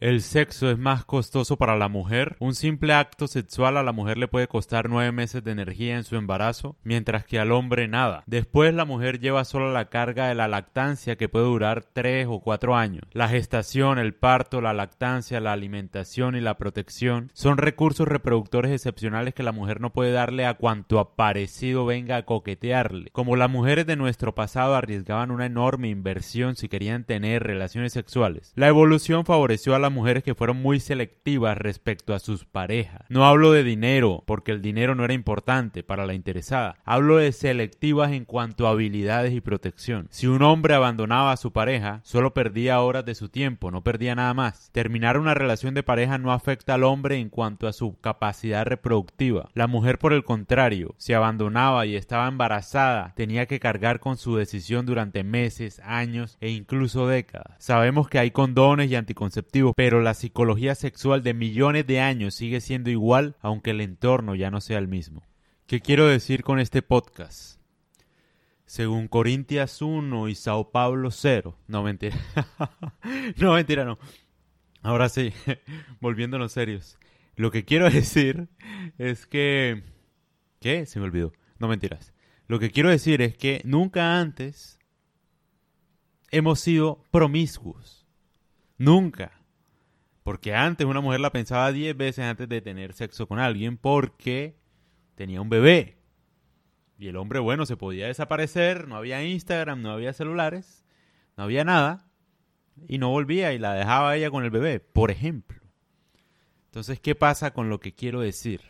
El sexo es más costoso para la mujer. Un simple acto sexual a la mujer le puede costar nueve meses de energía en su embarazo, mientras que al hombre nada. Después la mujer lleva solo la carga de la lactancia que puede durar tres o cuatro años. La gestación, el parto, la lactancia, la alimentación y la protección son recursos reproductores excepcionales que la mujer no puede darle a cuanto aparecido venga a coquetearle. Como las mujeres de nuestro pasado arriesgaban una enorme inversión si querían tener relaciones sexuales, la evolución favoreció a la mujeres que fueron muy selectivas respecto a sus parejas. No hablo de dinero, porque el dinero no era importante para la interesada. Hablo de selectivas en cuanto a habilidades y protección. Si un hombre abandonaba a su pareja, solo perdía horas de su tiempo, no perdía nada más. Terminar una relación de pareja no afecta al hombre en cuanto a su capacidad reproductiva. La mujer, por el contrario, si abandonaba y estaba embarazada, tenía que cargar con su decisión durante meses, años e incluso décadas. Sabemos que hay condones y anticonceptivos, pero la psicología sexual de millones de años sigue siendo igual aunque el entorno ya no sea el mismo. ¿Qué quiero decir con este podcast? Según Corintias 1 y Sao Paulo 0. No, mentira. no, mentira, no. Ahora sí, volviéndonos serios. Lo que quiero decir es que... ¿Qué? Se me olvidó. No mentiras. Lo que quiero decir es que nunca antes hemos sido promiscuos. Nunca. Porque antes una mujer la pensaba 10 veces antes de tener sexo con alguien porque tenía un bebé. Y el hombre, bueno, se podía desaparecer, no había Instagram, no había celulares, no había nada. Y no volvía y la dejaba ella con el bebé, por ejemplo. Entonces, ¿qué pasa con lo que quiero decir?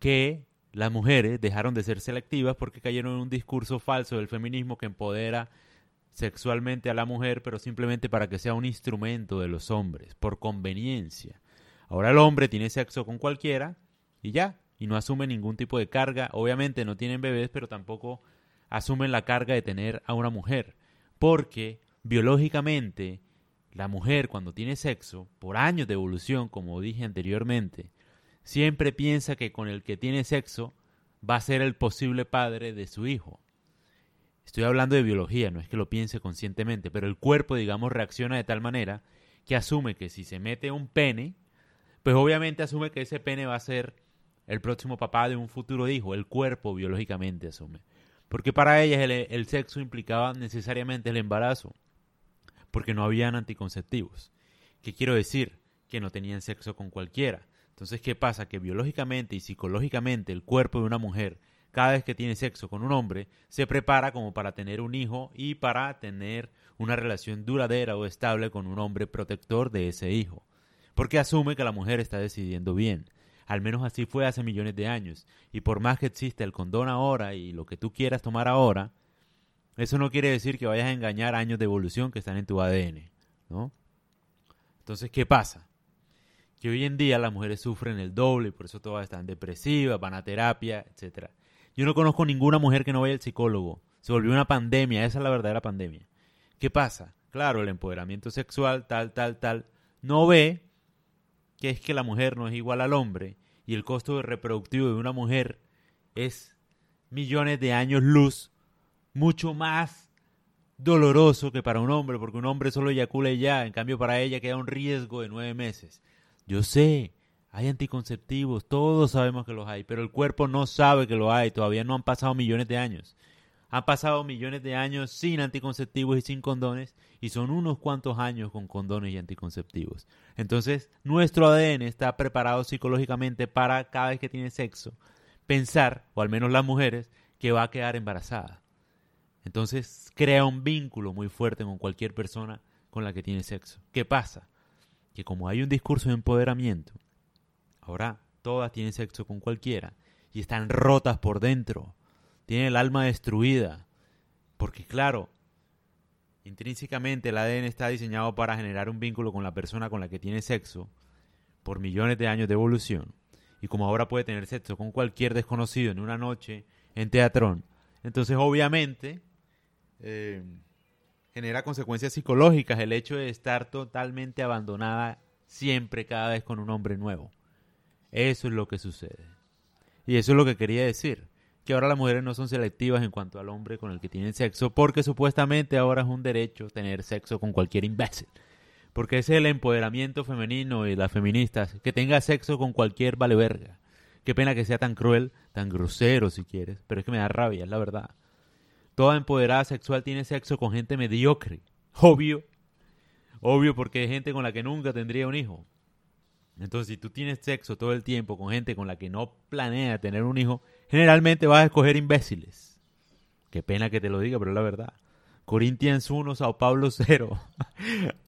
Que las mujeres dejaron de ser selectivas porque cayeron en un discurso falso del feminismo que empodera sexualmente a la mujer, pero simplemente para que sea un instrumento de los hombres, por conveniencia. Ahora el hombre tiene sexo con cualquiera y ya, y no asume ningún tipo de carga. Obviamente no tienen bebés, pero tampoco asumen la carga de tener a una mujer, porque biológicamente la mujer cuando tiene sexo, por años de evolución, como dije anteriormente, siempre piensa que con el que tiene sexo va a ser el posible padre de su hijo. Estoy hablando de biología, no es que lo piense conscientemente, pero el cuerpo, digamos, reacciona de tal manera que asume que si se mete un pene, pues obviamente asume que ese pene va a ser el próximo papá de un futuro hijo. El cuerpo biológicamente asume. Porque para ellas el, el sexo implicaba necesariamente el embarazo, porque no habían anticonceptivos. ¿Qué quiero decir? Que no tenían sexo con cualquiera. Entonces, ¿qué pasa? Que biológicamente y psicológicamente el cuerpo de una mujer cada vez que tiene sexo con un hombre, se prepara como para tener un hijo y para tener una relación duradera o estable con un hombre protector de ese hijo. Porque asume que la mujer está decidiendo bien. Al menos así fue hace millones de años. Y por más que exista el condón ahora y lo que tú quieras tomar ahora, eso no quiere decir que vayas a engañar años de evolución que están en tu ADN, ¿no? Entonces, ¿qué pasa? Que hoy en día las mujeres sufren el doble y por eso todas están depresivas, van a terapia, etcétera. Yo no conozco ninguna mujer que no vaya al psicólogo. Se volvió una pandemia, esa es la verdadera pandemia. ¿Qué pasa? Claro, el empoderamiento sexual, tal, tal, tal, no ve que es que la mujer no es igual al hombre y el costo reproductivo de una mujer es millones de años luz, mucho más doloroso que para un hombre, porque un hombre solo eyacula y ya, en cambio para ella queda un riesgo de nueve meses. Yo sé, hay anticonceptivos, todos sabemos que los hay, pero el cuerpo no sabe que lo hay, todavía no han pasado millones de años. Han pasado millones de años sin anticonceptivos y sin condones, y son unos cuantos años con condones y anticonceptivos. Entonces, nuestro ADN está preparado psicológicamente para cada vez que tiene sexo, pensar, o al menos las mujeres, que va a quedar embarazada. Entonces, crea un vínculo muy fuerte con cualquier persona con la que tiene sexo. ¿Qué pasa? Que como hay un discurso de empoderamiento, Ahora todas tienen sexo con cualquiera y están rotas por dentro. Tienen el alma destruida. Porque claro, intrínsecamente el ADN está diseñado para generar un vínculo con la persona con la que tiene sexo por millones de años de evolución. Y como ahora puede tener sexo con cualquier desconocido en una noche en teatrón, entonces obviamente eh, genera consecuencias psicológicas el hecho de estar totalmente abandonada siempre cada vez con un hombre nuevo. Eso es lo que sucede. Y eso es lo que quería decir. Que ahora las mujeres no son selectivas en cuanto al hombre con el que tienen sexo, porque supuestamente ahora es un derecho tener sexo con cualquier imbécil. Porque ese es el empoderamiento femenino y las feministas, que tenga sexo con cualquier vale verga. Qué pena que sea tan cruel, tan grosero si quieres, pero es que me da rabia, es la verdad. Toda empoderada sexual tiene sexo con gente mediocre. Obvio. Obvio porque hay gente con la que nunca tendría un hijo. Entonces, si tú tienes sexo todo el tiempo con gente con la que no planea tener un hijo, generalmente vas a escoger imbéciles. Qué pena que te lo diga, pero es la verdad. Corinthians 1, Sao Paulo 0.